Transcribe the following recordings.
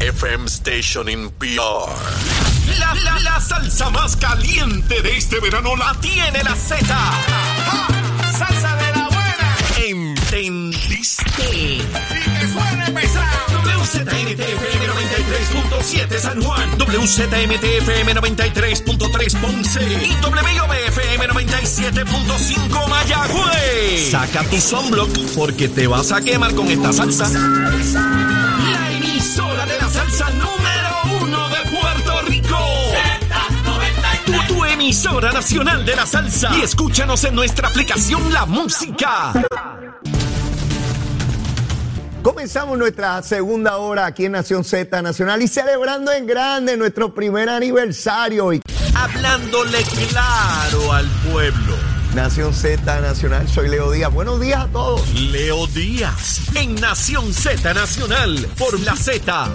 FM station in PR. La, la, la salsa más caliente de este verano la tiene la Z. ¡Salsa de la buena! ¿Entendiste? ¡Y que suene pesado! WZMTFM 93.7 San Juan, WZMTFM 93.3 Ponce y WBFM 97.5 Mayagüez. Saca tu sunblock porque te vas a quemar con esta salsa. La emisora de la salsa número uno de Puerto Rico. Tu, tu emisora nacional de la salsa. Y escúchanos en nuestra aplicación La Música. Comenzamos nuestra segunda hora aquí en Nación Z Nacional y celebrando en grande nuestro primer aniversario. Y Hablándole claro al pueblo. Nación Z Nacional, soy Leo Díaz. Buenos días a todos. Leo Díaz en Nación Z Nacional por la Z.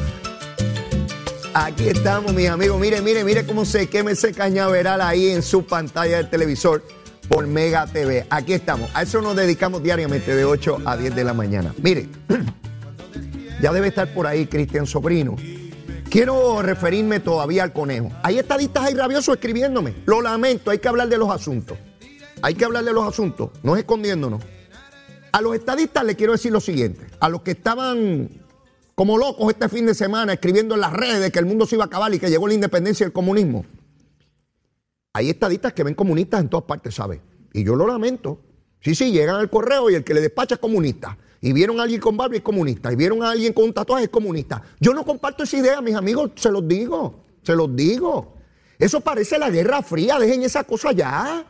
Aquí estamos, mis amigos. Mire, mire, mire cómo se quema ese cañaveral ahí en su pantalla del televisor por Mega TV. Aquí estamos. A eso nos dedicamos diariamente de 8 a 10 de la mañana. Mire, ya debe estar por ahí Cristian Sobrino. Quiero referirme todavía al conejo. Hay estadistas ahí rabiosos escribiéndome. Lo lamento, hay que hablar de los asuntos. Hay que hablar de los asuntos, no es escondiéndonos. A los estadistas les quiero decir lo siguiente. A los que estaban como locos este fin de semana escribiendo en las redes de que el mundo se iba a acabar y que llegó la independencia y el comunismo. Hay estadistas que ven comunistas en todas partes, ¿sabes? Y yo lo lamento. Sí, sí, llegan al correo y el que le despacha es comunista. Y vieron a alguien con barba es comunista. Y vieron a alguien con un tatuaje es comunista. Yo no comparto esa idea, mis amigos, se los digo. Se los digo. Eso parece la Guerra Fría, dejen esa cosa ya.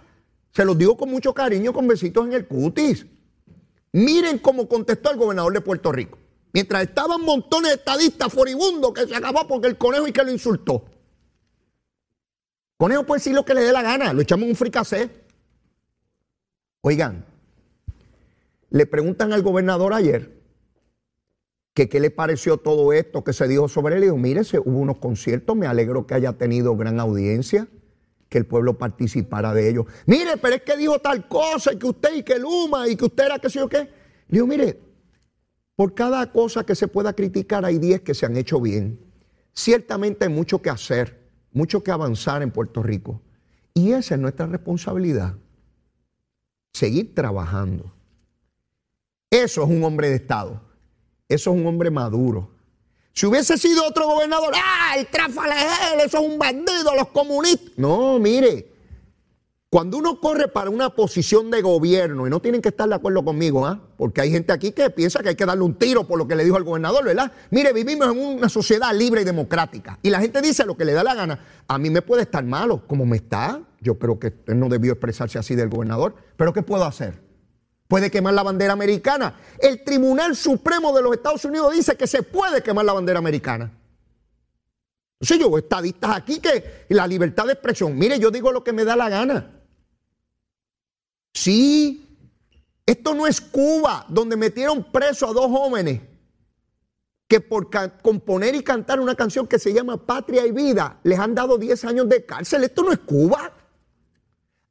Se los digo con mucho cariño, con besitos en el cutis. Miren cómo contestó el gobernador de Puerto Rico. Mientras estaban montones de estadistas furibundos que se acabó porque el conejo y que lo insultó. Conejo puede decir lo que le dé la gana, lo echamos un fricacé. Oigan, le preguntan al gobernador ayer que qué le pareció todo esto que se dijo sobre él. Y dijo, mire, hubo unos conciertos, me alegro que haya tenido gran audiencia, que el pueblo participara de ellos. Mire, pero es que dijo tal cosa, y que usted, y que Luma, y que usted era que sé yo qué. Le digo, mire, por cada cosa que se pueda criticar hay 10 que se han hecho bien. Ciertamente hay mucho que hacer, mucho que avanzar en Puerto Rico. Y esa es nuestra responsabilidad. Seguir trabajando. Eso es un hombre de Estado. Eso es un hombre maduro. Si hubiese sido otro gobernador, ¡ah! El Trafalegel, eso es un bandido, los comunistas. No, mire. Cuando uno corre para una posición de gobierno, y no tienen que estar de acuerdo conmigo, ¿ah? porque hay gente aquí que piensa que hay que darle un tiro por lo que le dijo al gobernador, ¿verdad? Mire, vivimos en una sociedad libre y democrática. Y la gente dice lo que le da la gana. A mí me puede estar malo, como me está. Yo creo que él no debió expresarse así del gobernador. Pero ¿qué puedo hacer? Puede quemar la bandera americana. El Tribunal Supremo de los Estados Unidos dice que se puede quemar la bandera americana. Entonces yo, estadistas aquí que la libertad de expresión, mire, yo digo lo que me da la gana. Sí, esto no es Cuba, donde metieron preso a dos jóvenes que por componer y cantar una canción que se llama Patria y Vida les han dado 10 años de cárcel. Esto no es Cuba.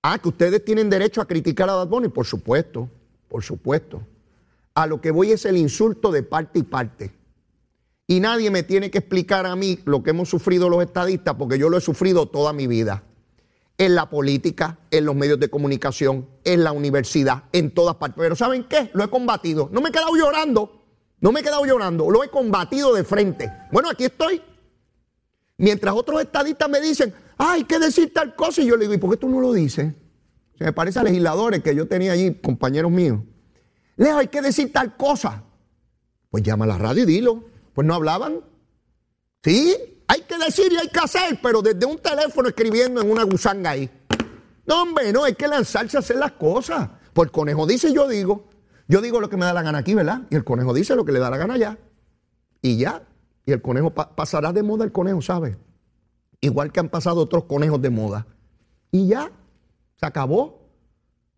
Ah, que ustedes tienen derecho a criticar a Bad Bunny, por supuesto, por supuesto. A lo que voy es el insulto de parte y parte. Y nadie me tiene que explicar a mí lo que hemos sufrido los estadistas, porque yo lo he sufrido toda mi vida. En la política, en los medios de comunicación, en la universidad, en todas partes. Pero ¿saben qué? Lo he combatido. No me he quedado llorando. No me he quedado llorando. Lo he combatido de frente. Bueno, aquí estoy. Mientras otros estadistas me dicen, "Ah, hay que decir tal cosa, y yo le digo, ¿y por qué tú no lo dices? Se me parece a legisladores que yo tenía allí, compañeros míos. Leo, hay que decir tal cosa. Pues llama a la radio y dilo. Pues no hablaban. Sí, hay que decir y hay que hacer, pero desde un teléfono escribiendo en una gusanga ahí. No, hombre, no, hay que lanzarse a hacer las cosas. Pues el conejo dice yo digo. Yo digo lo que me da la gana aquí, ¿verdad? Y el conejo dice lo que le da la gana allá. Y ya. Y el conejo pa- pasará de moda el conejo, ¿sabe? Igual que han pasado otros conejos de moda. Y ya. Se acabó.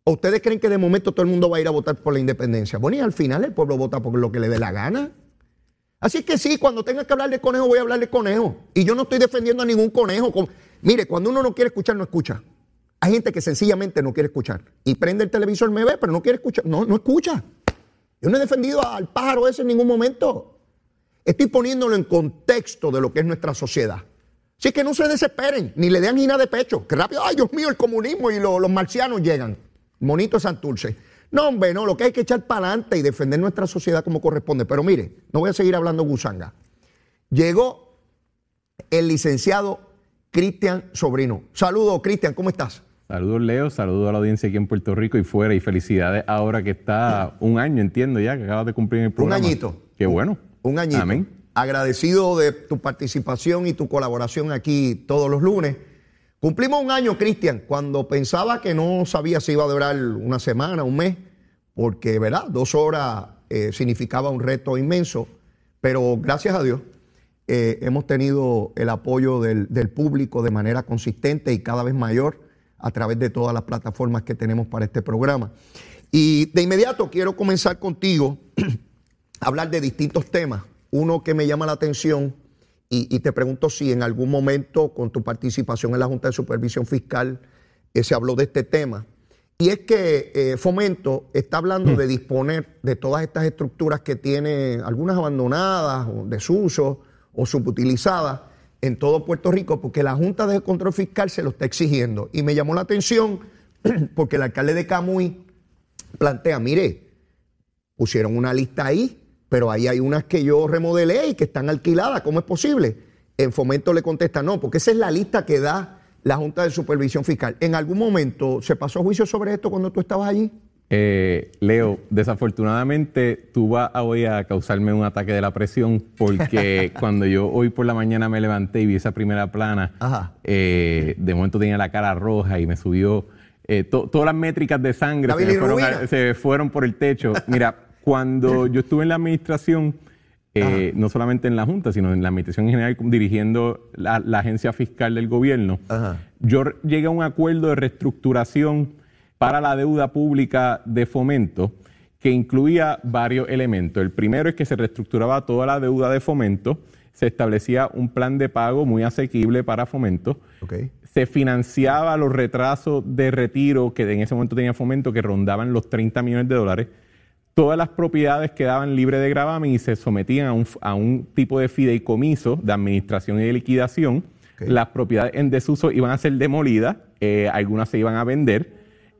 ¿O ustedes creen que de momento todo el mundo va a ir a votar por la independencia? Bueno, y al final el pueblo vota por lo que le dé la gana. Así que sí, cuando tenga que hablar de conejo, voy a hablar de conejo. Y yo no estoy defendiendo a ningún conejo. Con- Mire, cuando uno no quiere escuchar, no escucha. Hay gente que sencillamente no quiere escuchar. Y prende el televisor, me ve, pero no quiere escuchar. No, no escucha. Yo no he defendido al pájaro ese en ningún momento. Estoy poniéndolo en contexto de lo que es nuestra sociedad. Así que no se desesperen, ni le den gina de pecho. Que rápido, ay Dios mío, el comunismo y lo- los marcianos llegan. Monito Santurce. No, hombre, no, lo que hay que echar para adelante y defender nuestra sociedad como corresponde. Pero mire, no voy a seguir hablando gusanga. Llegó el licenciado Cristian Sobrino. Saludos, Cristian, ¿cómo estás? Saludos Leo, saludos a la audiencia aquí en Puerto Rico y fuera y felicidades ahora que está un año, entiendo ya, que acabas de cumplir el programa. añito. Qué bueno. Un añito. Amén. Agradecido de tu participación y tu colaboración aquí todos los lunes. Cumplimos un año, Cristian, cuando pensaba que no sabía si iba a durar una semana, un mes, porque, ¿verdad? Dos horas eh, significaba un reto inmenso, pero gracias a Dios eh, hemos tenido el apoyo del, del público de manera consistente y cada vez mayor a través de todas las plataformas que tenemos para este programa. Y de inmediato quiero comenzar contigo a hablar de distintos temas. Uno que me llama la atención y, y te pregunto si en algún momento con tu participación en la Junta de Supervisión Fiscal eh, se habló de este tema. Y es que eh, Fomento está hablando de disponer de todas estas estructuras que tiene algunas abandonadas o desuso o subutilizadas en todo Puerto Rico porque la Junta de Control Fiscal se lo está exigiendo. Y me llamó la atención porque el alcalde de Camuy plantea, mire, pusieron una lista ahí, pero ahí hay unas que yo remodelé y que están alquiladas. ¿Cómo es posible? En Fomento le contesta, no, porque esa es la lista que da la Junta de Supervisión Fiscal. ¿En algún momento se pasó juicio sobre esto cuando tú estabas allí? Eh, Leo, desafortunadamente tú vas a hoy a causarme un ataque de la presión porque cuando yo hoy por la mañana me levanté y vi esa primera plana, eh, de momento tenía la cara roja y me subió eh, to- todas las métricas de sangre se, fueron, se fueron por el techo. Mira, cuando yo estuve en la administración, eh, no solamente en la Junta, sino en la administración en general, dirigiendo la, la agencia fiscal del gobierno, Ajá. yo llegué a un acuerdo de reestructuración para la deuda pública de fomento que incluía varios elementos. El primero es que se reestructuraba toda la deuda de fomento, se establecía un plan de pago muy asequible para fomento, se financiaba los retrasos de retiro que en ese momento tenía fomento que rondaban los 30 millones de dólares. Todas las propiedades quedaban libres de gravamen y se sometían a un, a un tipo de fideicomiso de administración y de liquidación. Las propiedades en desuso iban a ser demolidas, eh, algunas se iban a vender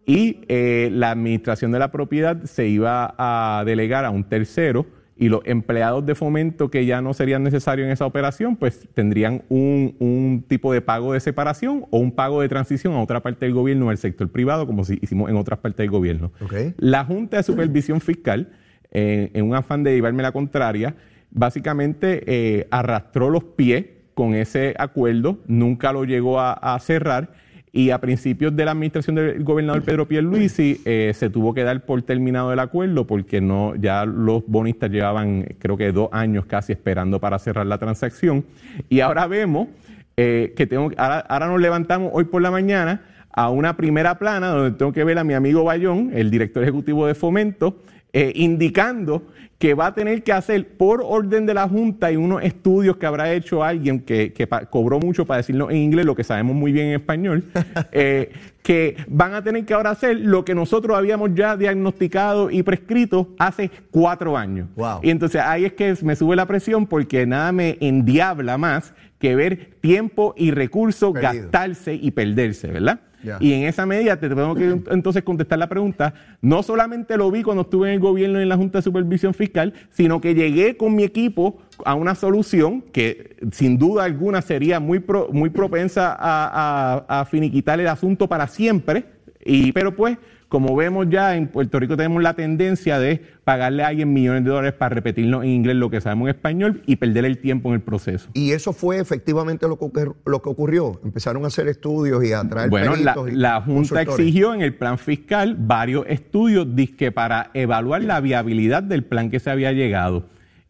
y eh, la administración de la propiedad se iba a delegar a un tercero y los empleados de fomento que ya no serían necesarios en esa operación, pues tendrían un, un tipo de pago de separación o un pago de transición a otra parte del gobierno o al sector privado, como si hicimos en otras partes del gobierno. La Junta de Supervisión Fiscal, eh, en un afán de llevarme la contraria, básicamente eh, arrastró los pies con ese acuerdo, nunca lo llegó a, a cerrar y a principios de la administración del gobernador Pedro Pierluisi eh, se tuvo que dar por terminado el acuerdo porque no ya los bonistas llevaban creo que dos años casi esperando para cerrar la transacción. Y ahora vemos eh, que tengo ahora, ahora nos levantamos hoy por la mañana a una primera plana donde tengo que ver a mi amigo Bayón, el director ejecutivo de Fomento, eh, indicando que va a tener que hacer por orden de la Junta y unos estudios que habrá hecho alguien que, cobró mucho para decirlo en inglés, lo que sabemos muy bien en español, eh, que van a tener que ahora hacer lo que nosotros habíamos ya diagnosticado y prescrito hace cuatro años. Wow. Y entonces ahí es que me sube la presión porque nada me endiabla más que ver tiempo y recursos Perdido. gastarse y perderse, ¿verdad? Y en esa medida te tengo que entonces contestar la pregunta. No solamente lo vi cuando estuve en el gobierno y en la Junta de Supervisión Fiscal, sino que llegué con mi equipo a una solución que sin duda alguna sería muy, pro- muy propensa a, a- a finiquitar el asunto para siempre. Y, pero pues, como vemos ya en Puerto Rico tenemos la tendencia de pagarle a alguien millones de dólares para repetirnos en inglés lo que sabemos en español y perder el tiempo en el proceso. Y eso fue efectivamente lo que, lo que ocurrió. Empezaron a hacer estudios y a traer Bueno, la, peritos y la Junta exigió en el plan fiscal varios estudios dizque para evaluar la viabilidad del plan que se había llegado.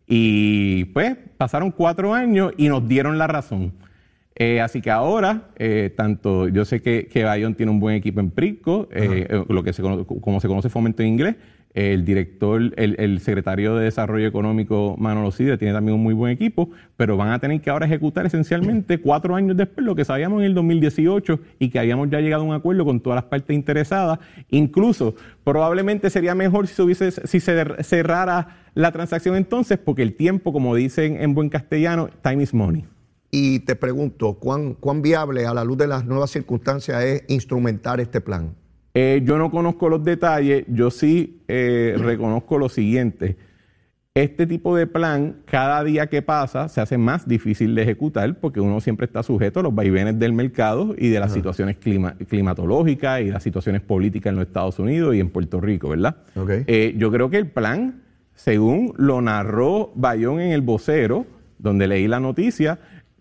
Y pues pasaron cuatro años y nos dieron la razón. Eh, así que ahora, eh, tanto yo sé que, que Bayón tiene un buen equipo en Prisco, eh, eh, lo que se conoce, como se conoce fomento en inglés, el director, el, el, secretario de Desarrollo Económico, Manolo Sidre, tiene también un muy buen equipo, pero van a tener que ahora ejecutar esencialmente cuatro años después lo que sabíamos en el 2018 y que habíamos ya llegado a un acuerdo con todas las partes interesadas. Incluso, probablemente sería mejor si se, hubiese, si se cerrara la transacción entonces, porque el tiempo, como dicen en buen castellano, time is money. Y te pregunto, ¿cuán, cuán viable a la luz de las nuevas circunstancias es instrumentar este plan? Eh, yo no conozco los detalles, yo sí eh, reconozco lo siguiente. Este tipo de plan, cada día que pasa, se hace más difícil de ejecutar porque uno siempre está sujeto a los vaivenes del mercado y de las situaciones climatológicas y las situaciones políticas en los Estados Unidos y en Puerto Rico, ¿verdad? Eh, yo creo que el plan, según lo narró Bayón en el vocero, donde leí la noticia,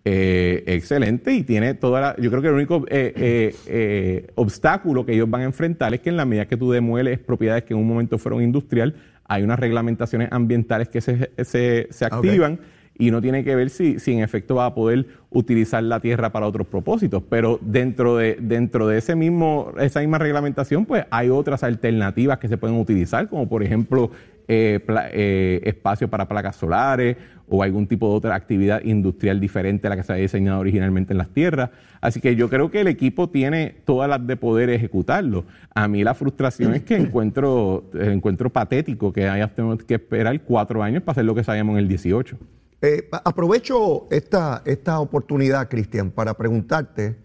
eh, excelente y tiene toda la, yo creo que el único eh, eh, obstáculo que ellos van a enfrentar es que en la medida que tú demueles propiedades que en un momento fueron industrial, hay unas reglamentaciones ambientales que se, se, activan y no tiene que ver si, si en efecto va a poder utilizar la tierra para otros propósitos, pero dentro de, dentro de ese mismo, esa misma reglamentación, pues hay otras alternativas que se pueden utilizar, como por ejemplo eh, eh, espacio para placas solares o algún tipo de otra actividad industrial diferente a la que se había diseñado originalmente en las tierras. Así que yo creo que el equipo tiene todas las de poder ejecutarlo. A mí la frustración es que encuentro, encuentro patético que hayas tenido que esperar cuatro años para hacer lo que sabíamos en el 18. Eh, aprovecho esta, esta oportunidad, Cristian, para preguntarte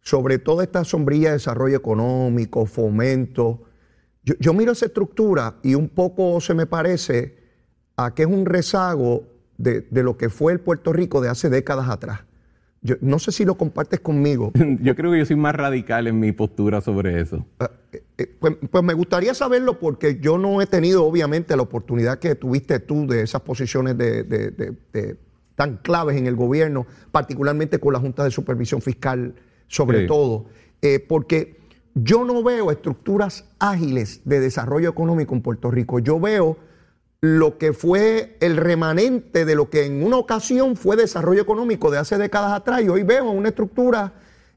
sobre toda esta sombrilla de desarrollo económico, fomento, yo, miro esa estructura y un poco se me parece a que es un rezago de, lo que fue el Puerto Rico de hace décadas atrás. Yo, no sé si lo compartes conmigo. Yo creo que yo soy más radical en mi postura sobre eso. Ah, eh, eh, pues, pues, me gustaría saberlo porque yo no he tenido obviamente la oportunidad que tuviste tú de esas posiciones de, tan claves en el gobierno, particularmente con la Junta de Supervisión Fiscal sobre todo, eh, porque yo no veo estructuras ágiles de desarrollo económico en Puerto Rico. Yo veo lo que fue el remanente de lo que en una ocasión fue desarrollo económico de hace décadas atrás y hoy veo una estructura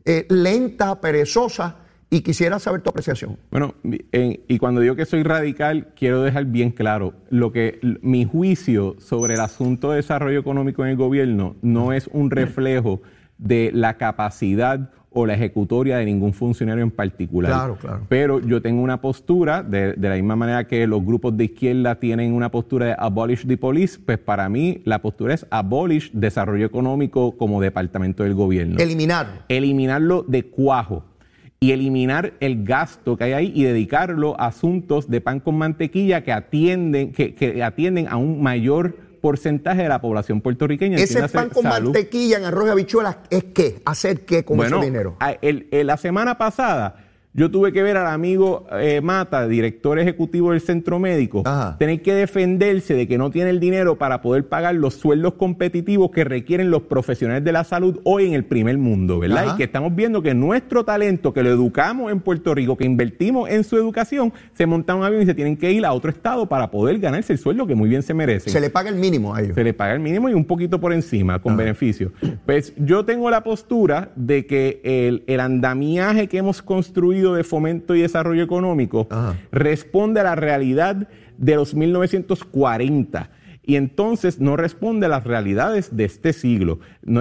eh, lenta, perezosa y quisiera saber tu apreciación. Bueno, y cuando digo que soy radical, quiero dejar bien claro, lo que mi juicio sobre el asunto de desarrollo económico en el gobierno no es un reflejo de la capacidad o la ejecutoria de ningún funcionario en particular. Claro, claro. Pero yo tengo una postura, de, la misma manera que los grupos de izquierda tienen una postura de abolish the police, pues para mí la postura es abolish desarrollo económico como departamento del gobierno. Eliminar. Eliminarlo de cuajo y eliminar el gasto que hay ahí y dedicarlo a asuntos de pan con mantequilla que atienden, que, que atienden a un mayor porcentaje de la población puertorriqueña. Ese pan con mantequilla en arroz y habichuelas es qué, hacer qué con ese dinero. El, la semana pasada yo tuve que ver al amigo eh, Mata, director ejecutivo del centro médico, tener que defenderse de que no tiene el dinero para poder pagar los sueldos competitivos que requieren los profesionales de la salud hoy en el primer mundo, ¿verdad? Y que estamos viendo que nuestro talento, que lo educamos en Puerto Rico, que invertimos en su educación, se monta un avión y se tienen que ir a otro estado para poder ganarse el sueldo que muy bien se merece. Se le paga el mínimo a ellos. Se le paga el mínimo y un poquito por encima, con beneficio. Pues yo tengo la postura de que el, el andamiaje que hemos construido de Fomento y Desarrollo Económico responde a la realidad de los 1940 y entonces no responde a las realidades de este siglo.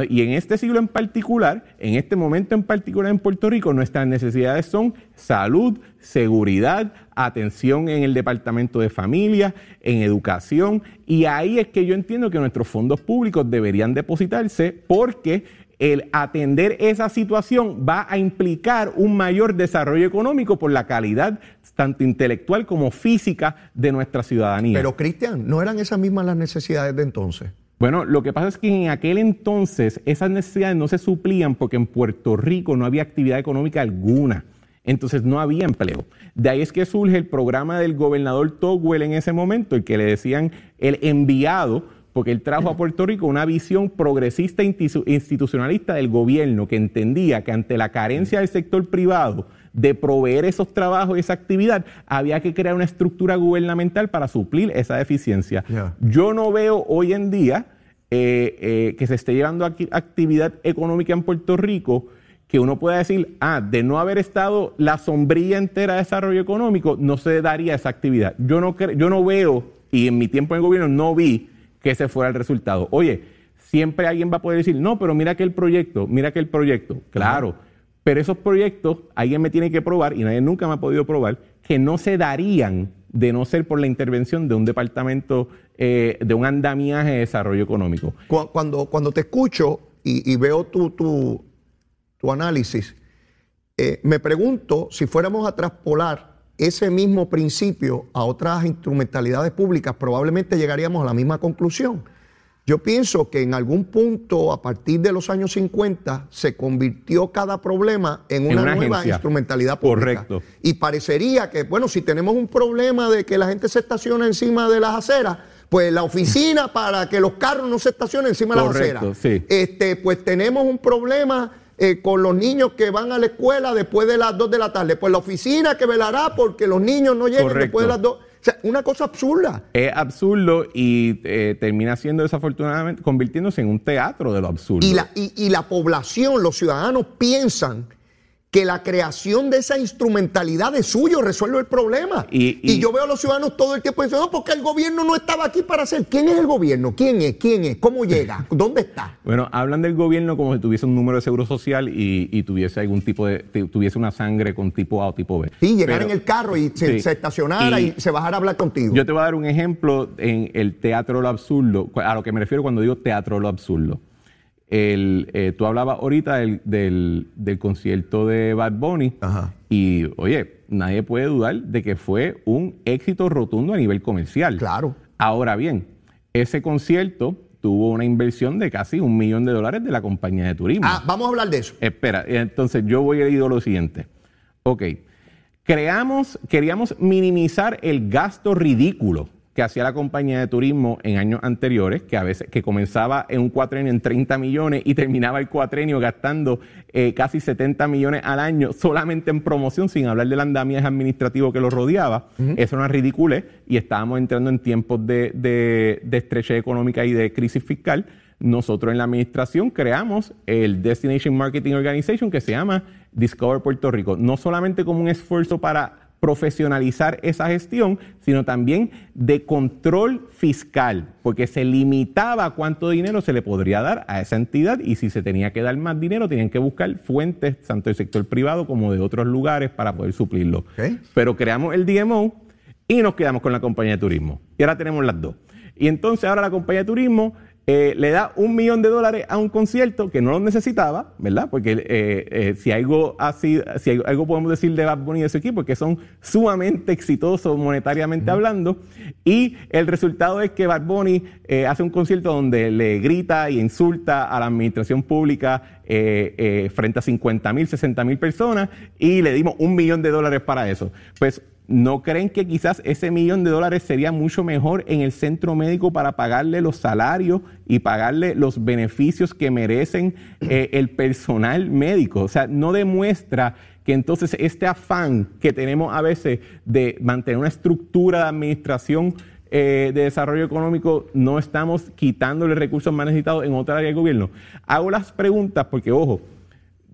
y en este siglo en particular, en este momento en particular en Puerto Rico, nuestras necesidades son salud, seguridad, atención en el departamento de familia, en educación, y ahí es que yo entiendo que nuestros fondos públicos deberían depositarse porque el atender esa situación va a implicar un mayor desarrollo económico por la calidad tanto intelectual como física de nuestra ciudadanía. Pero Cristian, ¿no eran esas mismas las necesidades de entonces? Bueno, lo que pasa es que en aquel entonces esas necesidades no se suplían porque en Puerto Rico no había actividad económica alguna. Entonces no había empleo. De ahí es que surge el programa del gobernador Togwell en ese momento, el que le decían el enviado porque él trajo a Puerto Rico una visión progresista institucionalista del gobierno que entendía que ante la carencia del sector privado de proveer esos trabajos y esa actividad, había que crear una estructura gubernamental para suplir esa deficiencia. Yo no veo hoy en día eh, eh, que se esté llevando aquí actividad económica en Puerto Rico que uno pueda decir, ah, de no haber estado la sombrilla entera de desarrollo económico, no se daría esa actividad. Yo no, yo no veo, y en mi tiempo en el gobierno no vi que ese fuera el resultado. Oye, siempre alguien va a poder decir, no, pero mira que el proyecto, mira que el proyecto. Claro, pero esos proyectos alguien me tiene que probar, y nadie nunca me ha podido probar, que no se darían de no ser por la intervención de un departamento, eh, de un andamiaje de desarrollo económico. Cuando, cuando te escucho y, veo tu, tu, tu análisis, eh, me pregunto si fuéramos a traspolar ese mismo principio a otras instrumentalidades públicas, probablemente llegaríamos a la misma conclusión. Yo pienso que en algún punto, a partir de los años 50, se convirtió cada problema en una, nueva instrumentalidad pública. Correcto. Y parecería que, bueno, si tenemos un problema de que la gente se estaciona encima de las aceras, pues la oficina para que los carros no se estacionen encima de las aceras. Sí. Este, pues tenemos un problema eh, con los niños que van a la escuela después de las 2 de la tarde. Pues la oficina que velará porque los niños no lleguen después de las 2. O sea, una cosa absurda. Es absurdo y eh, termina siendo desafortunadamente convirtiéndose en un teatro de lo absurdo. Y la, y la población, los ciudadanos piensan que la creación de esa instrumentalidad de suyo resuelve el problema. Y, yo veo a los ciudadanos todo el tiempo diciendo, no, porque el gobierno no estaba aquí para hacer. ¿Quién es el gobierno? ¿Quién es? ¿Quién es? ¿Cómo llega? ¿Dónde está? Bueno, hablan del gobierno como si tuviese un número de seguro social y, tuviese algún tipo de, tuviese una sangre con tipo A o tipo B. Sí, llegar en el carro y se, estacionara y, se bajara a hablar contigo. Yo te voy a dar un ejemplo en el teatro lo absurdo, a lo que me refiero cuando digo teatro lo absurdo. El, eh, tú hablabas ahorita del, concierto de Bad Bunny y, oye, nadie puede dudar de que fue un éxito rotundo a nivel comercial. Claro. Ahora bien, ese concierto tuvo una inversión de casi un millón de dólares de la compañía de turismo. Ah, vamos a hablar de eso. Espera, entonces yo voy a ir a lo siguiente. Ok, creamos, queríamos minimizar el gasto ridículo que hacía la compañía de turismo en años anteriores, que a veces que comenzaba en un cuatrenio en 30 millones y terminaba el cuatrenio gastando eh, casi 70 millones al año solamente en promoción, sin hablar del andamiaje administrativo que lo rodeaba. Eso era una ridícula y estábamos entrando en tiempos de, de, de estrechez económica y de crisis fiscal. Nosotros en la administración creamos el Destination Marketing Organization que se llama Discover Puerto Rico, no solamente como un esfuerzo para profesionalizar esa gestión, sino también de control fiscal, porque se limitaba cuánto dinero se le podría dar a esa entidad y si se tenía que dar más dinero, tenían que buscar fuentes, tanto del sector privado como de otros lugares, para poder suplirlo. Pero creamos el DMO y nos quedamos con la compañía de turismo. Y ahora tenemos las dos. Y entonces ahora la compañía de turismo eh, le da un millón de dólares a un concierto que no lo necesitaba, ¿verdad? Porque eh, eh, si algo así, si algo podemos decir de Bad Bunny y de su equipo, es que son sumamente exitosos monetariamente hablando, y el resultado es que Bad Bunny hace un concierto donde le grita y insulta a la administración pública frente a 50 mil, 60 mil personas, y le dimos un millón de dólares para eso. Pues ¿No creen que quizás ese millón de dólares sería mucho mejor en el centro médico para pagarle los salarios y pagarle los beneficios que merecen eh, el personal médico? O sea, no demuestra que entonces este afán que tenemos a veces de mantener una estructura de administración eh, de desarrollo económico, no estamos quitándole recursos más necesitados en otra área del gobierno. Hago las preguntas porque, ojo,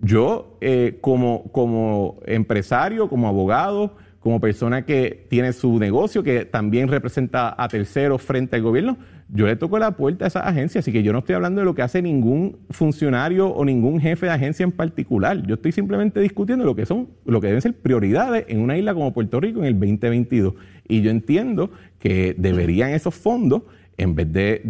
yo eh, como, como empresario, como abogado, como persona que tiene su negocio, que también representa a terceros frente al gobierno, yo le toco la puerta a esa agencia, así que yo no estoy hablando de lo que hace ningún funcionario o ningún jefe de agencia en particular. Yo estoy simplemente discutiendo lo que son, lo que deben ser prioridades en una isla como Puerto Rico en el 2022. Y yo entiendo que deberían esos fondos en vez de,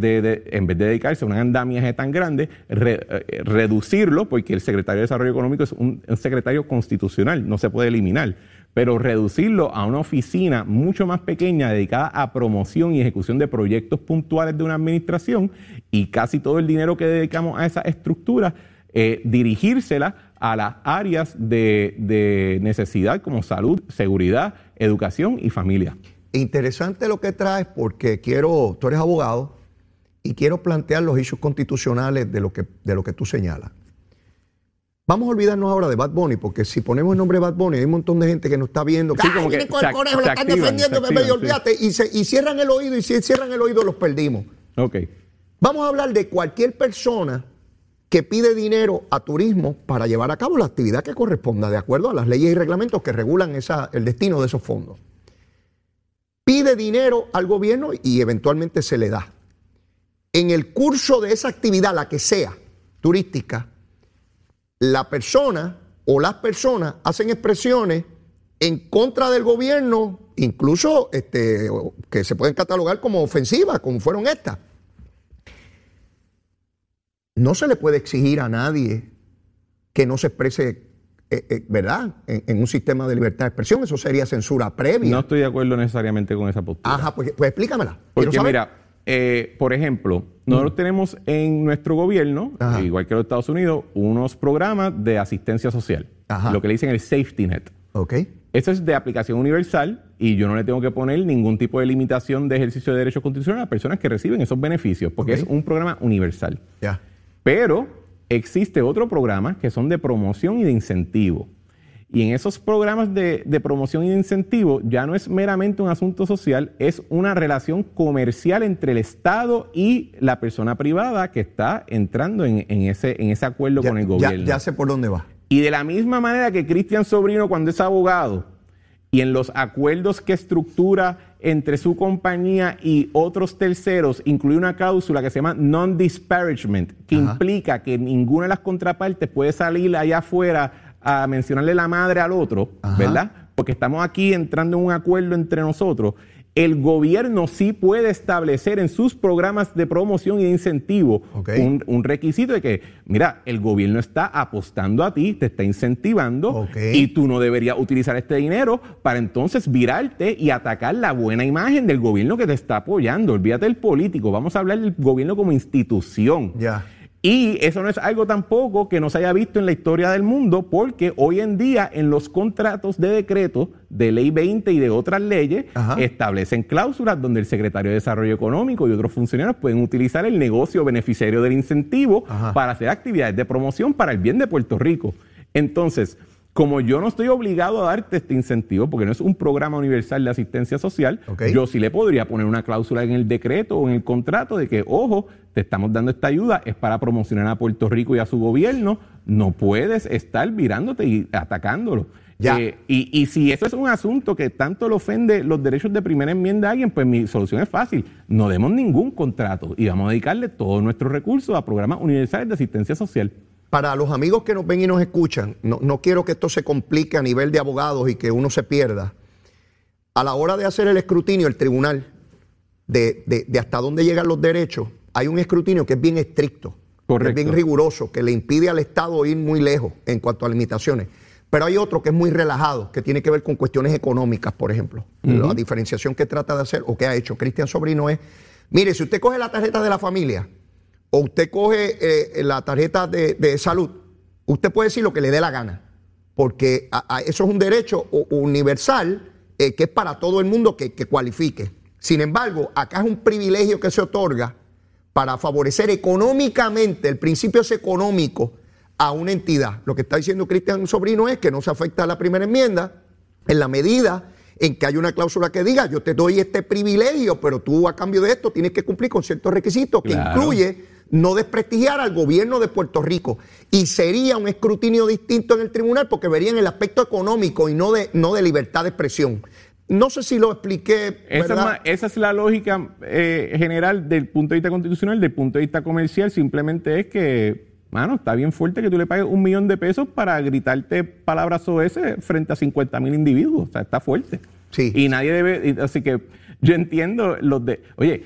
en vez de dedicarse a un andamiaje tan grande, eh, reducirlo, porque el secretario de Desarrollo Económico es un, secretario constitucional, no se puede eliminar pero reducirlo a una oficina mucho más pequeña dedicada a promoción y ejecución de proyectos puntuales de una administración y casi todo el dinero que dedicamos a esa estructura, eh, dirigírsela a las áreas de, necesidad como salud, seguridad, educación y familia. Interesante lo que traes porque quiero, tú eres abogado y quiero plantear los hechos constitucionales de lo que, de lo que tú señalas. Vamos a olvidarnos ahora de Bad Bunny, porque si ponemos el nombre Bad Bunny, hay un montón de gente que nos está viendo. Sí, como que con el conejo, lo están defendiendo, me olvídate. Y, y cierran el oído, y si cierran el oído, los perdimos. Ok. Vamos a hablar de cualquier persona que pide dinero a turismo para llevar a cabo la actividad que corresponda, de acuerdo a las leyes y reglamentos que regulan esa, el destino de esos fondos. Pide dinero al gobierno y eventualmente se le da. En el curso de esa actividad, la que sea turística, la persona o las personas hacen expresiones en contra del gobierno, incluso este, que se pueden catalogar como ofensivas, como fueron estas. No se le puede exigir a nadie que no se exprese, eh, eh, ¿verdad?, en, en un sistema de libertad de expresión. Eso sería censura previa. No estoy de acuerdo necesariamente con esa postura. Ajá, pues, pues explícamela. Porque mira, eh, por ejemplo, nosotros tenemos en nuestro gobierno, Ajá. igual que los Estados Unidos, unos programas de asistencia social, Ajá. lo que le dicen el safety net. Ok. Eso es de aplicación universal y yo no le tengo que poner ningún tipo de limitación de ejercicio de derechos constitucionales a las personas que reciben esos beneficios, porque es un programa universal. Pero existe otro programa que son de promoción y de incentivo. Y en esos programas de, de promoción y de incentivo ya no es meramente un asunto social, es una relación comercial entre el Estado y la persona privada que está entrando en, en ese, en ese acuerdo Ya, con el ya- gobierno. ya sé por dónde va. Y de la misma manera que Cristian Sobrino cuando es abogado y en los acuerdos que estructura entre su compañía y otros terceros incluye una cláusula que se llama non-disparagement, que Ajá. implica que ninguna de las contrapartes puede salir allá afuera a mencionarle la madre al otro, Ajá. ¿verdad? Porque estamos aquí entrando en un acuerdo entre nosotros. El gobierno sí puede establecer en sus programas de promoción y de incentivo un, un requisito de que, mira, el gobierno está apostando a ti, te está incentivando y tú no deberías utilizar este dinero para entonces virarte y atacar la buena imagen del gobierno que te está apoyando. Olvídate del político, vamos a hablar del gobierno como institución. Ya. Y eso no es algo tampoco que no se haya visto en la historia del mundo, porque hoy en día en los contratos de decreto de ley 20 y de otras leyes Ajá. establecen cláusulas donde el secretario de Desarrollo Económico y otros funcionarios pueden utilizar el negocio beneficiario del incentivo Ajá. para hacer actividades de promoción para el bien de Puerto Rico. Entonces, como yo no estoy obligado a darte este incentivo, porque no es un programa universal de asistencia social, yo sí le podría poner una cláusula en el decreto o en el contrato de que, ojo, te estamos dando esta ayuda, es para promocionar a Puerto Rico y a su gobierno, no puedes estar virándote y atacándolo. Ya. Eh, y, y si eso es un asunto que tanto le ofende los derechos de primera enmienda a alguien, pues mi solución es fácil. No demos ningún contrato y vamos a dedicarle todos nuestros recursos a programas universales de asistencia social. Para los amigos que nos ven y nos escuchan, no, no quiero que esto se complique a nivel de abogados y que uno se pierda. A la hora de hacer el escrutinio, el tribunal, de, de- de hasta dónde llegan los derechos, hay un escrutinio que es bien estricto, que es bien riguroso, que le impide al Estado ir muy lejos en cuanto a limitaciones. Pero hay otro que es muy relajado, que tiene que ver con cuestiones económicas, por ejemplo. La diferenciación que trata de hacer o que ha hecho Cristian Sobrino es, mire, si usted coge la tarjeta de la familia o usted coge eh, la tarjeta de, de salud, usted puede decir lo que le dé la gana, porque a- a- eso es un derecho universal eh, que es para todo el mundo que, que cualifique. Sin embargo, acá es un privilegio que se otorga para favorecer económicamente, el principio es económico, a una entidad. Lo que está diciendo Cristian Sobrino es que no se afecta a la primera enmienda en la medida en que hay una cláusula que diga, yo te doy este privilegio, pero tú a cambio de esto tienes que cumplir con ciertos requisitos que Claro. incluye no desprestigiar al gobierno de Puerto Rico. Y sería un escrutinio distinto en el tribunal porque verían el aspecto económico y no de, no de libertad de expresión. No sé si lo expliqué. Esa esa es la lógica eh, general del punto de vista constitucional, del punto de vista comercial, simplemente es que, mano, está bien fuerte que tú le pagues un millón de pesos para gritarte palabras OS frente a 50 mil individuos, o sea, está fuerte. Sí. Y nadie debe, así que yo entiendo los de, oye,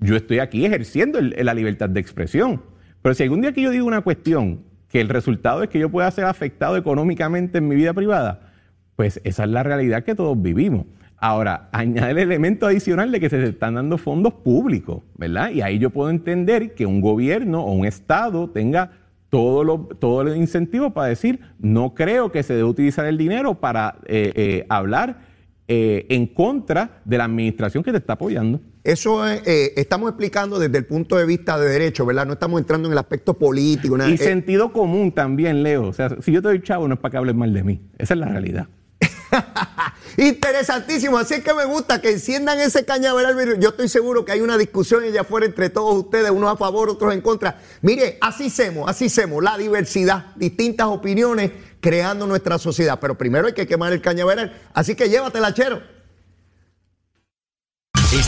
yo estoy aquí ejerciendo la libertad de expresión, pero si algún día que yo digo una cuestión que el resultado es que yo pueda ser afectado económicamente en mi vida privada, pues esa es la realidad que todos vivimos. Ahora, añade el elemento adicional de que se están dando fondos públicos, ¿verdad? Y ahí yo puedo entender que un gobierno o un Estado tenga todo, lo, todo el incentivo para decir, no creo que se debe utilizar el dinero para eh, eh, hablar eh, en contra de la administración que te está apoyando. Eso es, eh, estamos explicando desde el punto de vista de derecho, ¿verdad? No estamos entrando en el aspecto político. nada. Y Eh, sentido común también, Leo. O sea, si yo te doy chavo, no es para que hables mal de mí. Esa es la realidad. Interesantísimo, así es que me gusta que enciendan ese cañaveral. Yo estoy seguro que hay una discusión allá afuera entre todos ustedes, unos a favor, otros en contra. Mire, así hacemos, así hacemos, la diversidad, distintas opiniones, creando nuestra sociedad. Pero primero hay que quemar el cañaveral. Así que llévatela, chero.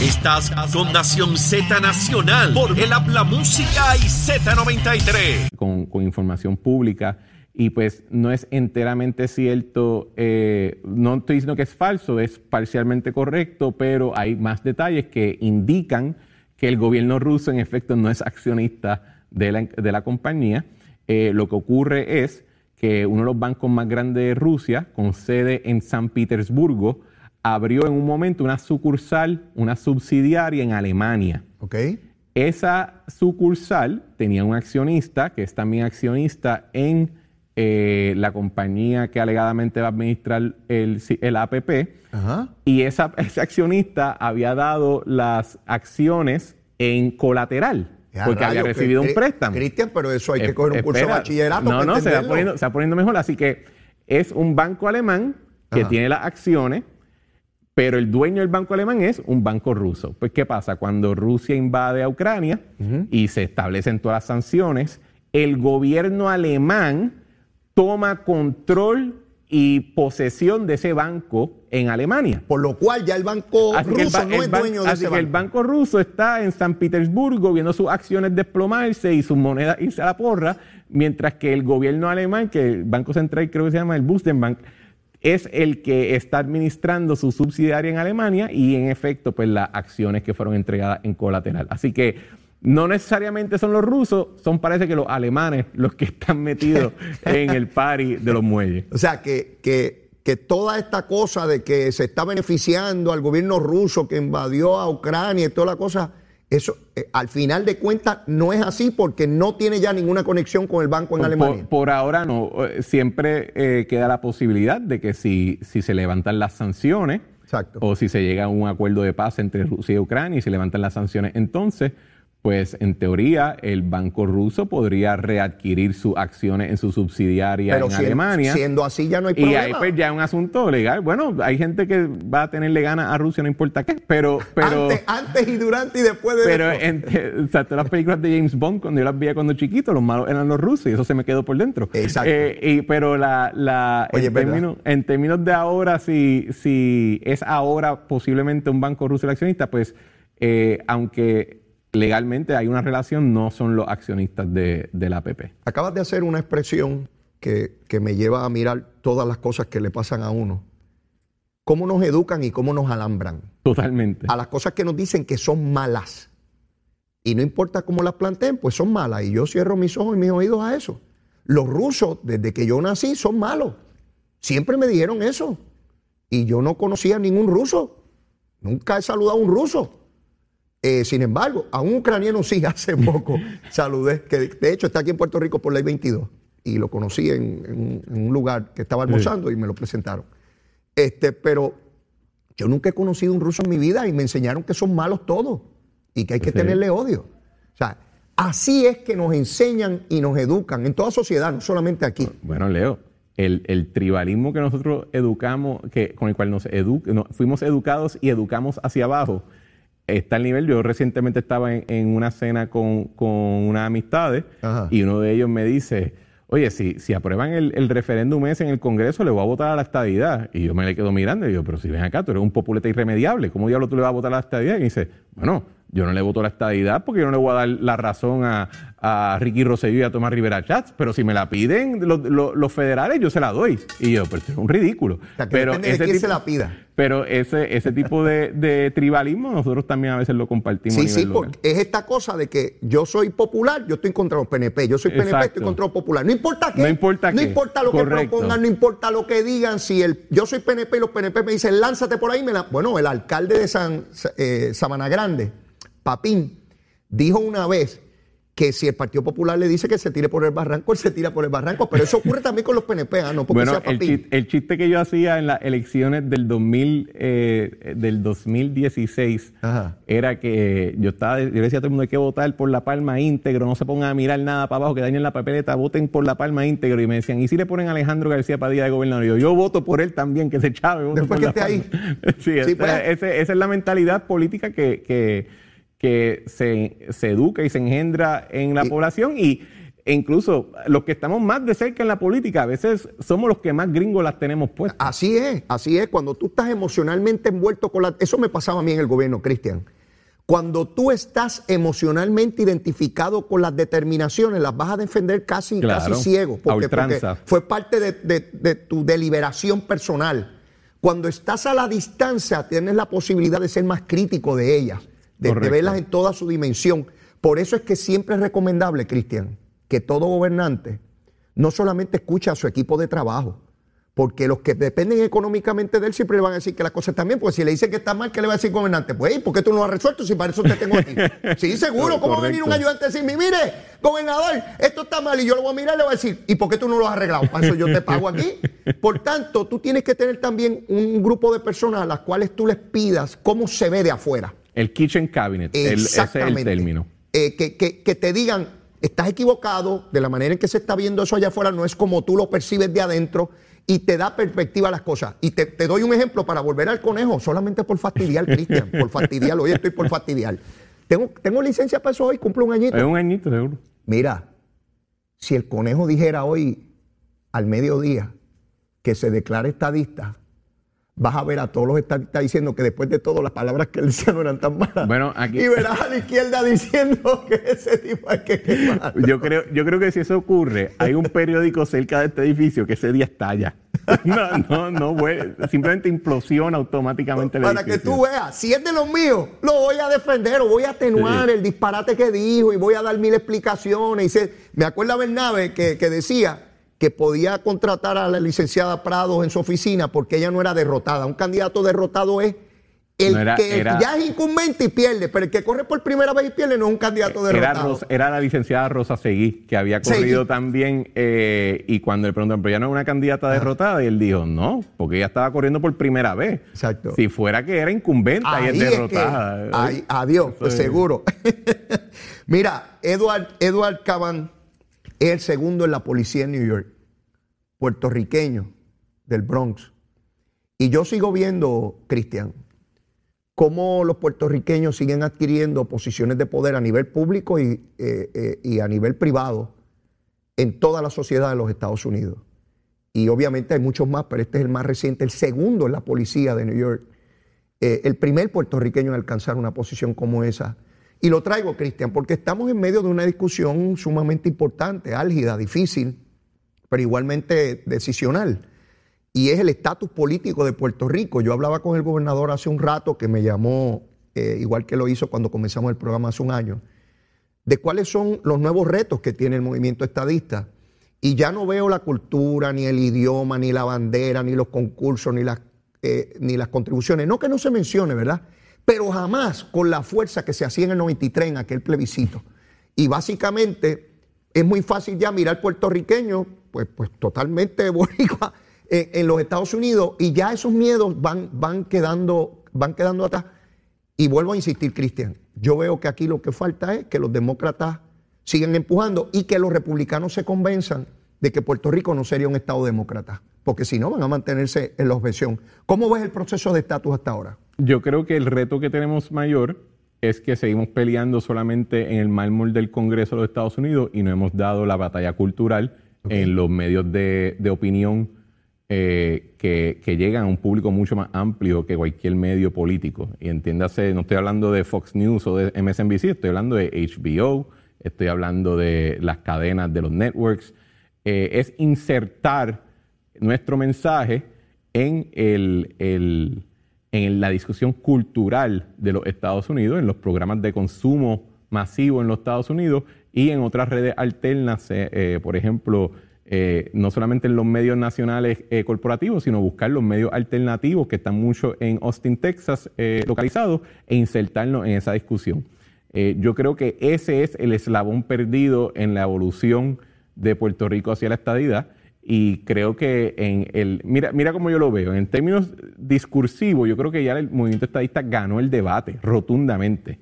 Estás con Nación Z Nacional por el Habla Música y Z93. con, con información pública y pues no es enteramente cierto, eh, no estoy diciendo que es falso, es parcialmente correcto, pero hay más detalles que indican que el gobierno ruso en efecto no es accionista de la, de la compañía. Eh, lo que ocurre es que uno de los bancos más grandes de Rusia, con sede en San Petersburgo, abrió en un momento una sucursal, una subsidiaria en Alemania. ¿Ok? Esa sucursal tenía un accionista que es también accionista en eh, la compañía que alegadamente va a administrar el, el APP. Ajá. Y esa, ese accionista había dado las acciones en colateral, Porque había recibido que- un préstamo. Cristian, pero eso hay que Eh, coger un curso de espera. bachillerato No, para no, se va, entenderlo. poniendo, se va poniendo mejor. Así que es un banco alemán que Ajá. tiene las acciones, pero el dueño del banco alemán es un banco ruso. Pues, ¿qué pasa? Cuando Rusia invade a Ucrania y se establecen todas las sanciones, el gobierno alemán toma control y posesión de ese banco en Alemania. Por lo cual ya el banco Así que el, ruso ba- no es dueño de así ese que el banco. banco ruso está en San Petersburgo viendo sus acciones desplomarse y sus monedas irse a la porra, mientras que el gobierno alemán, que el Banco Central creo que se llama el Bundesbank, es el que está administrando su subsidiaria en Alemania y en efecto, pues las acciones que fueron entregadas en colateral. Así que no necesariamente son los rusos, son parece que los alemanes los que están metidos en el party de los muelles. O sea, que, que, que toda esta cosa de que se está beneficiando al gobierno ruso que invadió a Ucrania y toda la cosa, eso eh, al final de cuentas no es así porque no tiene ya ninguna conexión con el banco en Por- Alemania. Por, por ahora no. Eh, Siempre eh, queda la posibilidad de que si, si se levantan las sanciones Exacto. o si se llega a un acuerdo de paz entre Rusia y Ucrania y se levantan las sanciones, entonces, pues en teoría el banco ruso podría readquirir sus acciones en su subsidiaria Pero en si- Alemania. siendo así ya no hay Y problema. ahí pues ya es un asunto legal. Bueno, hay gente que va a tenerle ganas a Rusia, no importa qué, pero... pero antes, antes y durante y después de pero en, o sea, todas las películas de James Bond, cuando yo las veía cuando chiquito, los malos eran los rusos y eso se me quedó por dentro. Exacto. Eh, y- pero la, la, Oye, en, términos, en términos de ahora, si, si es ahora posiblemente un banco ruso el accionista, pues eh, aunque legalmente hay una relación, no son los accionistas de, de la APP. Acabas de hacer una expresión que, que me lleva a mirar todas las cosas que le pasan a uno. Cómo nos educan y cómo nos alambran. Totalmente. a las cosas que nos dicen que son malas. Y no importa cómo las planteen, pues son malas. Y yo cierro mis ojos y mis oídos a eso. Los rusos, desde que yo nací, son malos. Siempre me dijeron eso. Y yo no conocía ningún ruso. Nunca he saludado a un ruso. Eh, sin embargo, a un ucraniano sí hace poco saludé, que de hecho está aquí en Puerto Rico por ley 22. Y lo conocí en, en- en un lugar que estaba almorzando y me lo presentaron. Este, pero yo nunca he conocido un ruso en mi vida y me enseñaron que son malos todos y que hay que Sí. tenerle odio. O sea, así es que nos enseñan y nos educan en toda sociedad, no solamente aquí. Bueno, Leo, el, el tribalismo que nosotros educamos, que, con el cual nos edu- no, fuimos educados y educamos hacia abajo, está al nivel. Yo recientemente estaba en, en una cena con, con unas amistades Ajá. y uno de ellos me dice, oye, si, si aprueban el, el referéndum ese en el Congreso, le voy a votar a la estadidad. Y yo me le quedo mirando y digo, pero si ven acá, tú eres un populeta irremediable, ¿cómo diablo tú le vas a votar a la estadidad? Y me dice, bueno, yo no le voto a la estadidad porque yo no le voy a dar la razón a, a Ricky Rosselló y a Tomás Rivera Chats, pero si me la piden los, los- los federales, yo se la doy. Y yo, pero esto es un ridículo. O sea, que pero de ese quién tipo- se la pida. Pero ese, ese tipo de, de tribalismo nosotros también a veces lo compartimos. a Sí, nivel sí, local. porque es esta cosa de que yo soy popular, yo estoy contra los PNP, yo soy PNP, Exacto. estoy contra los populares. No importa qué. No importa No qué. importa lo que propongan, no importa lo que digan. Si el, yo soy PNP y los PNP me dicen, lánzate por ahí, me la- bueno, el alcalde de San, eh, Sabana Grande, Papín, dijo una vez que si el Partido Popular le dice que se tire por el barranco, él se tira por el barranco. Pero eso ocurre también con los PNP, ¿ah? no porque bueno, sea el chiste, el chiste que yo hacía en las elecciones del 2000, eh, del 2016 Ajá. era que yo estaba, yo decía a todo el mundo hay que votar por la palma íntegro, no se pongan a mirar nada para abajo, que dañen la papeleta, voten por la palma íntegro. Y me decían, ¿y si le ponen a Alejandro García Padilla de gobernador? Y yo, yo voto por él también, que se chave. Después que esté Palma". ahí. sí, Sí, esa, pues. esa es la mentalidad política que, que, que se, se educa y se engendra en la Y- población y e incluso los que estamos más de cerca en la política, a veces somos los que más gringos las tenemos puestas. Así es, así es. Cuando tú estás emocionalmente envuelto con la... Eso me pasaba a mí en el gobierno, Cristian. Cuando tú estás emocionalmente identificado con las determinaciones, las vas a defender casi, Claro, casi ciego. Porque, fue parte de, de- de tu deliberación personal. Cuando estás a la distancia, tienes la posibilidad de ser más crítico de ellas, de, verlas en toda su dimensión. Por eso es que siempre es recomendable, Cristian, que todo gobernante no solamente escuche a su equipo de trabajo, porque los que dependen económicamente de él siempre le van a decir que las cosas están bien, porque si le dicen que está mal, ¿qué le va a decir el gobernante? Pues, ¿y ¿por qué tú no lo has resuelto si para eso te tengo aquí? Sí, seguro, ¿cómo va a venir un ayudante a decirme, mire, gobernador, esto está mal, y yo lo voy a mirar y le voy a decir, ¿y por qué tú no lo has arreglado? Para eso yo te pago aquí. Por tanto, tú tienes que tener también un grupo de personas a las cuales tú les pidas cómo se ve de afuera. El kitchen cabinet, el- ese es el término. Eh, que, que- que te digan, estás equivocado, de la manera en que se está viendo eso allá afuera, no es como tú lo percibes de adentro y te da perspectiva a las cosas. Y te, te doy un ejemplo para volver al conejo, solamente por fastidiar, Cristian, por fastidiar, hoy estoy por fastidiar. Tengo, tengo licencia para eso hoy, cumplo un añito. Es un añito, seguro. Mira, si el conejo dijera hoy al mediodía que se declara estadista, vas a ver a todos los estadistas diciendo que después de todo las palabras que él decía no eran tan malas. Bueno, aquí- Y verás a la izquierda diciendo que ese tipo hay que quemarlo. Yo creo, yo creo que si eso ocurre, hay un periódico cerca de este edificio que ese día estalla. No, no, no, simplemente implosiona automáticamente el Para que edificio. tú veas, si es de los míos, lo voy a defender o voy a atenuar Sí. el disparate que dijo y voy a dar mil explicaciones. Y se- me acuerda Bernabe que, que decía que podía contratar a la licenciada Prados en su oficina porque ella no era derrotada. Un candidato derrotado es el No era- que era- ya es incumbente y pierde, pero el que corre por primera vez y pierde no es un candidato Era, derrotado. Rosa- era la licenciada Rosa Seguí, que había Seguí. corrido también, eh, y cuando le preguntaron, pero ya no es una candidata derrotada, y él dijo, no, porque ella estaba corriendo por primera vez. Exacto. Si fuera que era incumbente y es es que- derrotada. ahí- adiós, es- seguro. Mira, Edward, Edward Caban es el segundo en la policía en New York, puertorriqueño del Bronx. Y yo sigo viendo, Cristian, cómo los puertorriqueños siguen adquiriendo posiciones de poder a nivel público y, eh, eh, y a nivel privado en toda la sociedad de los Estados Unidos. Y obviamente hay muchos más, pero este es el más reciente, el segundo en la policía de New York eh, el primer puertorriqueño en alcanzar una posición como esa. Y lo traigo, Cristian, porque estamos en medio de una discusión sumamente importante, álgida, difícil, pero igualmente decisional. Y es el estatus político de Puerto Rico. Yo hablaba con el gobernador hace un rato que me llamó, eh, igual que lo hizo cuando comenzamos el programa hace un año, de cuáles son los nuevos retos que tiene el movimiento estadista. Y ya no veo la cultura, ni el idioma, ni la bandera, ni los concursos, ni las, eh, ni las contribuciones. No que no se mencione, ¿verdad? Pero jamás con la fuerza que se hacía en el 93 en aquel plebiscito. Y básicamente es muy fácil ya mirar puertorriqueño, pues, pues totalmente boricua en, los Estados Unidos, y ya esos miedos van, van, quedando, van quedando atrás. Y vuelvo a insistir, Cristian, yo veo que aquí lo que falta es que los demócratas sigan empujando y que los republicanos se convenzan de que Puerto Rico no sería un Estado demócrata, porque si no van a mantenerse en la objeción. ¿Cómo ves el proceso de estatus hasta ahora? Yo creo que el reto que tenemos mayor es que seguimos peleando solamente en el mármol del Congreso de los Estados Unidos y no hemos dado la batalla cultural en los medios de, de opinión eh, que, que llegan a un público mucho más amplio que cualquier medio político. Y entiéndase, no estoy hablando de Fox News o de MSNBC, estoy hablando de HBO, estoy hablando de las cadenas de los networks. Eh, es insertar nuestro mensaje en el- el en la discusión cultural de los Estados Unidos, en los programas de consumo masivo en los Estados Unidos y en otras redes alternas, eh, eh, por ejemplo, eh, no solamente en los medios nacionales corporativos, sino buscar los medios alternativos que están mucho en Austin, Texas, localizados, e insertarnos en esa discusión. Yo creo que ese es el eslabón perdido en la evolución de Puerto Rico hacia la estadidad. Y creo que en el. Mira, mira cómo yo lo veo. En términos discursivos, yo creo que ya el movimiento estadista ganó el debate rotundamente.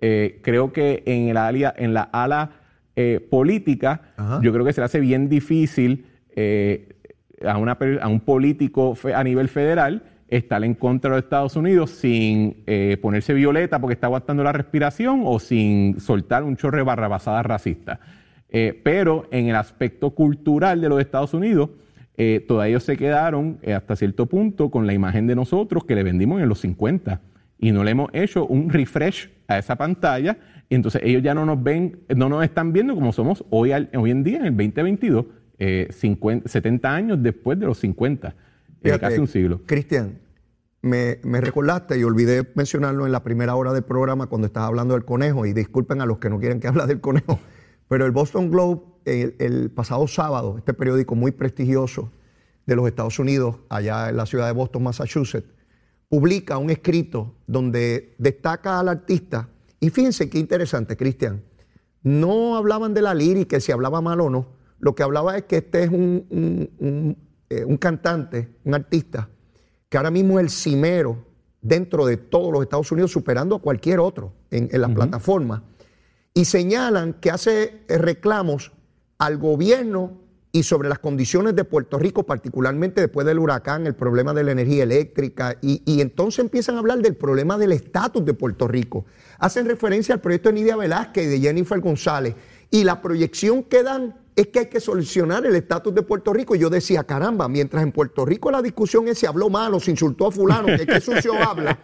Eh, creo que en, el ala, en la ala eh, política, yo creo que se le hace bien difícil a, una, a un político a nivel federal estar en contra de los Estados Unidos sin eh, ponerse violeta porque está aguantando la respiración o sin soltar un chorre barrabasada racista. Eh, pero en el aspecto cultural de los Estados Unidos, eh, todos ellos se quedaron hasta cierto punto con la imagen de nosotros que le vendimos en los 50 y no le hemos hecho un refresh a esa pantalla. Y entonces ellos ya no nos ven, no nos están viendo como somos hoy, hoy en día, en el 2022, 70 años después de los 50 casi un siglo. Cristian, me, recordaste y olvidé mencionarlo en la primera hora del programa cuando estaba hablando del conejo, y disculpen a los que no quieren que hable del conejo, pero el Boston Globe, el, pasado sábado, este periódico muy prestigioso de los Estados Unidos, allá en la ciudad de Boston, Massachusetts, publica un escrito donde destaca al artista, y fíjense qué interesante, Cristian, no hablaban de la lírica, si hablaba mal o no, lo que hablaba es que este es un eh, un cantante, un artista, que ahora mismo es el cimero dentro de todos los Estados Unidos, superando a cualquier otro en, la plataforma, y señalan que hace eh, reclamos al gobierno y sobre las condiciones de Puerto Rico, particularmente después del huracán, el problema de la energía eléctrica, y, y entonces empiezan a hablar del problema del estatus de Puerto Rico. Hacen referencia al proyecto de Nidia Velázquez y de Jennifer González, y la proyección que dan es que hay que solucionar el estatus de Puerto Rico. Y yo decía, caramba, mientras en Puerto Rico la discusión es si habló mal o se insultó a fulano, que qué sucio habla,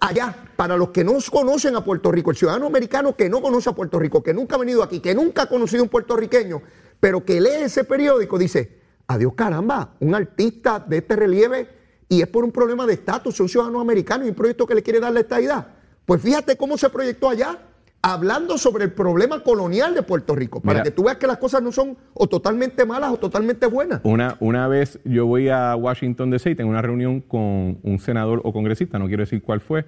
allá, para los que no conocen a Puerto Rico, el ciudadano americano que no conoce a Puerto Rico, que nunca ha venido aquí, que nunca ha conocido un puertorriqueño, pero que lee ese periódico, dice, adiós caramba, un artista de este relieve y es por un problema de estatus, un ciudadano americano y un proyecto que le quiere dar la estadidad. Pues fíjate cómo se proyectó allá hablando sobre el problema colonial de Puerto Rico, para que tú veas que las cosas no son o totalmente malas o totalmente buenas. Una, una vez yo voy a Washington DC y tengo una reunión con un senador o congresista, no quiero decir cuál fue,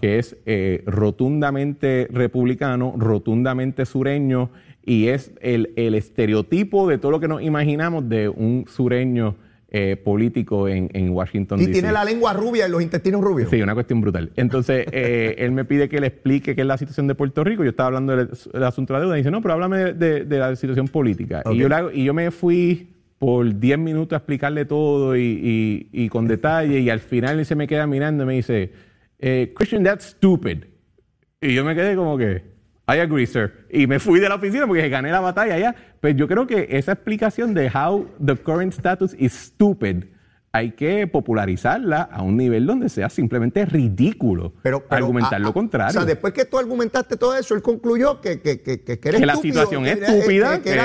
que es eh, rotundamente republicano, rotundamente sureño y es el, el estereotipo de todo lo que nos imaginamos de un sureño eh, político en, Washington. Y tiene la lengua rubia y los intestinos rubios. Sí, una cuestión brutal. Entonces, eh, él me pide que le explique qué es la situación de Puerto Rico. Yo estaba hablando del, asunto de la deuda y dice, no, pero háblame de, la situación política. Y, yo y yo me fui por 10 minutos a explicarle todo y, con detalle y al final él se me queda mirando y me dice, eh, Christian, that's stupid. Y yo me quedé como que... I agree, sir. Y me fui de la oficina porque gané la batalla ya. Pero yo creo que esa explicación de how the current status is stupid hay que popularizarla a un nivel donde sea simplemente ridículo pero, argumentar lo contrario. O sea, después que tú argumentaste todo eso, él concluyó que, que, que, que, que la situación es estúpida. Que,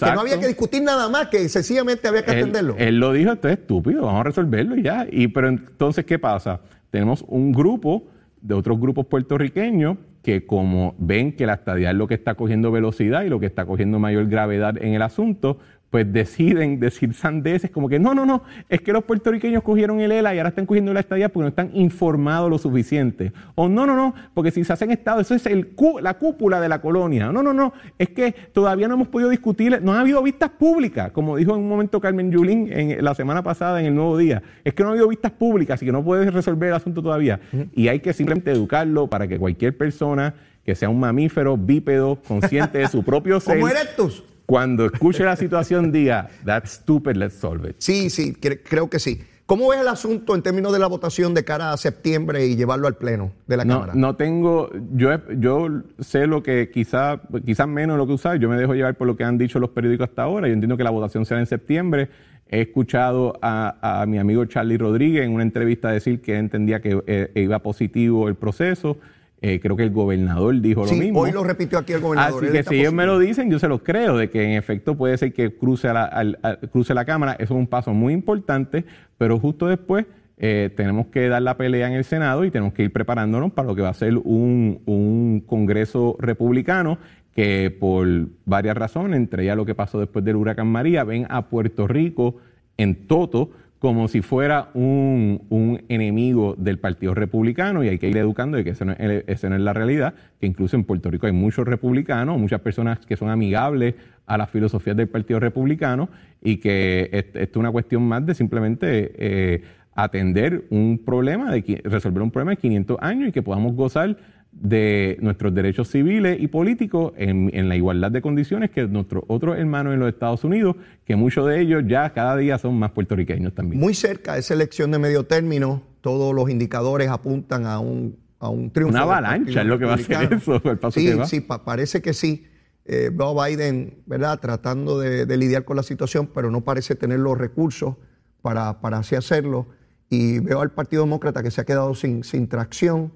no había que discutir nada más, que sencillamente había que atenderlo. Él lo dijo, esto es estúpido, vamos a resolverlo y ya. Y, pero entonces, ¿qué pasa? Tenemos un grupo de otros grupos puertorriqueños que como ven que la estadía es lo que está cogiendo velocidad y lo que está cogiendo mayor gravedad en el asunto, pues deciden decir sandeces como que no, no, no, es que los puertorriqueños cogieron el ELA y ahora están cogiendo la estadía porque no están informados lo suficiente. O no, no, no, porque si se hacen estado, eso es el, la cúpula de la colonia. No, no, no, es que todavía no hemos podido discutir, no ha habido vistas públicas, como dijo en un momento Carmen Yulín en, la semana pasada en el Nuevo Día. Es que no ha habido vistas públicas y que no puedes resolver el asunto todavía. Y hay que simplemente educarlo para que cualquier persona que sea un mamífero bípedo, consciente de su propio ser. Como erectus cuando escuche la situación diga, that's stupid, let's solve it. Sí, sí, creo que sí. ¿Cómo ves el asunto en términos de la votación de cara a septiembre y llevarlo al pleno de la Cámara? No tengo, yo, yo sé lo que quizás quizá menos lo que usar, yo me dejo llevar por lo que han dicho los periódicos hasta ahora, yo entiendo que la votación será en septiembre. He escuchado a, mi amigo Charlie Rodríguez en una entrevista decir que entendía que eh, iba positivo el proceso. Eh, creo que el gobernador dijo lo mismo. Hoy lo repitió aquí el gobernador. Así que si ellos me lo dicen, yo se los creo, de que en efecto puede ser que cruce, la, cruce la Cámara. Eso es un paso muy importante, pero justo después eh, tenemos que dar la pelea en el Senado y tenemos que ir preparándonos para lo que va a ser un, un Congreso republicano que por varias razones, entre ellas lo que pasó después del huracán María, ven a Puerto Rico en toto como si fuera un, un, enemigo del Partido Republicano y hay que ir educando de que eso no, es, no, es la realidad, que incluso en Puerto Rico hay muchos republicanos, muchas personas que son amigables a las filosofías del Partido Republicano y que esto es una cuestión más de simplemente eh, atender un problema, de resolver un problema de 500 años y que podamos gozar de nuestros derechos civiles y políticos en, la igualdad de condiciones que nuestros otros hermanos en los Estados Unidos, que muchos de ellos ya cada día son más puertorriqueños también. Muy cerca de esa elección de medio término, todos los indicadores apuntan a un, a un triunfo. Una avalancha es lo que va a hacer eso, el paso sí, Sí, parece que sí. Eh, veo a Biden, ¿verdad?, tratando de, lidiar con la situación, pero no parece tener los recursos para, para así hacerlo. Y veo al Partido Demócrata que se ha quedado sin, sin tracción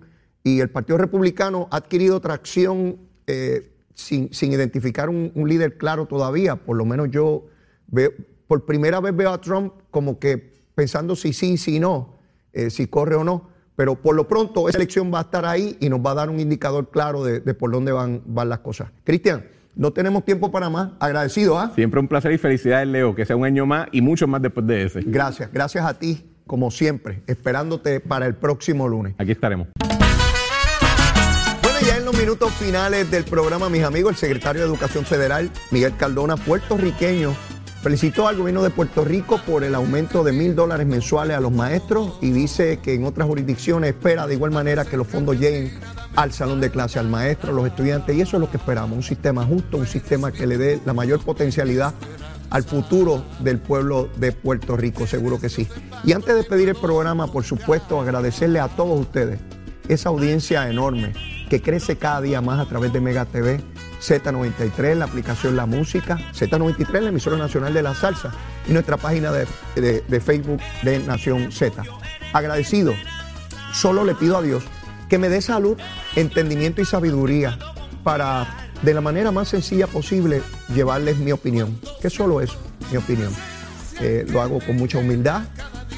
y el Partido Republicano ha adquirido tracción eh, sin, identificar un, líder claro todavía. Por lo menos yo veo, por primera vez veo a Trump como que pensando si sí, si no, eh, si corre o no. Pero por lo pronto esa elección va a estar ahí y nos va a dar un indicador claro de, por dónde van, van las cosas. Cristian, no tenemos tiempo para más. Agradecido, ¿ah? Siempre un placer y felicidades, Leo. Que sea un año más y mucho más después de ese. Gracias, gracias a ti, como siempre, esperándote para el próximo lunes. Aquí estaremos los minutos finales del programa, mis amigos, el secretario de Educación Federal, Miguel Caldona, puertorriqueño, felicitó al gobierno de Puerto Rico por el aumento de mil dólares mensuales a los maestros y dice que en otras jurisdicciones espera de igual manera que los fondos lleguen al salón de clase, al maestro, a los estudiantes, y eso es lo que esperamos, un sistema justo, un sistema que le dé la mayor potencialidad al futuro del pueblo de Puerto Rico, seguro que sí. Y antes de pedir el programa, por supuesto, agradecerle a todos ustedes esa audiencia enorme que crece cada día más a través de Mega TV, Z93, la aplicación La Música, Z93, la emisora nacional de la salsa y nuestra página de, Facebook de Nación Z. Agradecido, solo le pido a Dios que me dé salud, entendimiento y sabiduría para de la manera más sencilla posible llevarles mi opinión, que solo es mi opinión. Eh, lo hago con mucha humildad,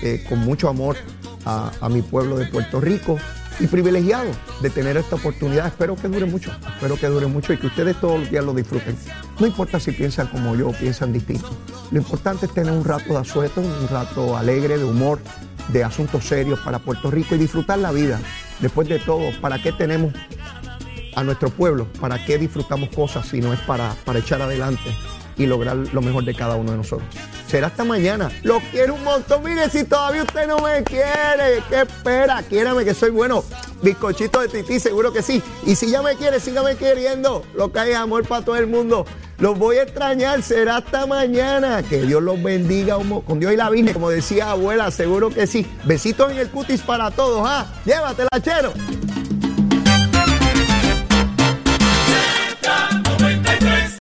eh, con mucho amor a mi pueblo de Puerto Rico y privilegiado de tener esta oportunidad. Espero que dure mucho, espero que dure mucho y que ustedes todos los días lo disfruten. No importa si piensan como yo o piensan distinto. Lo importante es tener un rato de asueto, un rato alegre, de humor, de asuntos serios para Puerto Rico y disfrutar la vida. Después de todo, ¿para qué tenemos a nuestro pueblo? ¿Para qué disfrutamos cosas si no es para, para echar adelante y lograr lo mejor de cada uno de nosotros? Será hasta mañana. Lo quiero un montón. Mire, si todavía usted no me quiere, ¿qué espera? Quiérame que soy bueno. Bizcochito de tití, seguro que sí. Y si ya me quiere, sígame queriendo. Lo que hay amor para todo el mundo. Los voy a extrañar. Será hasta mañana. Que Dios los bendiga con Dios y la Virgen, como decía abuela, seguro que sí. Besitos en el cutis para todos. ¿ah? Llévatela, chero.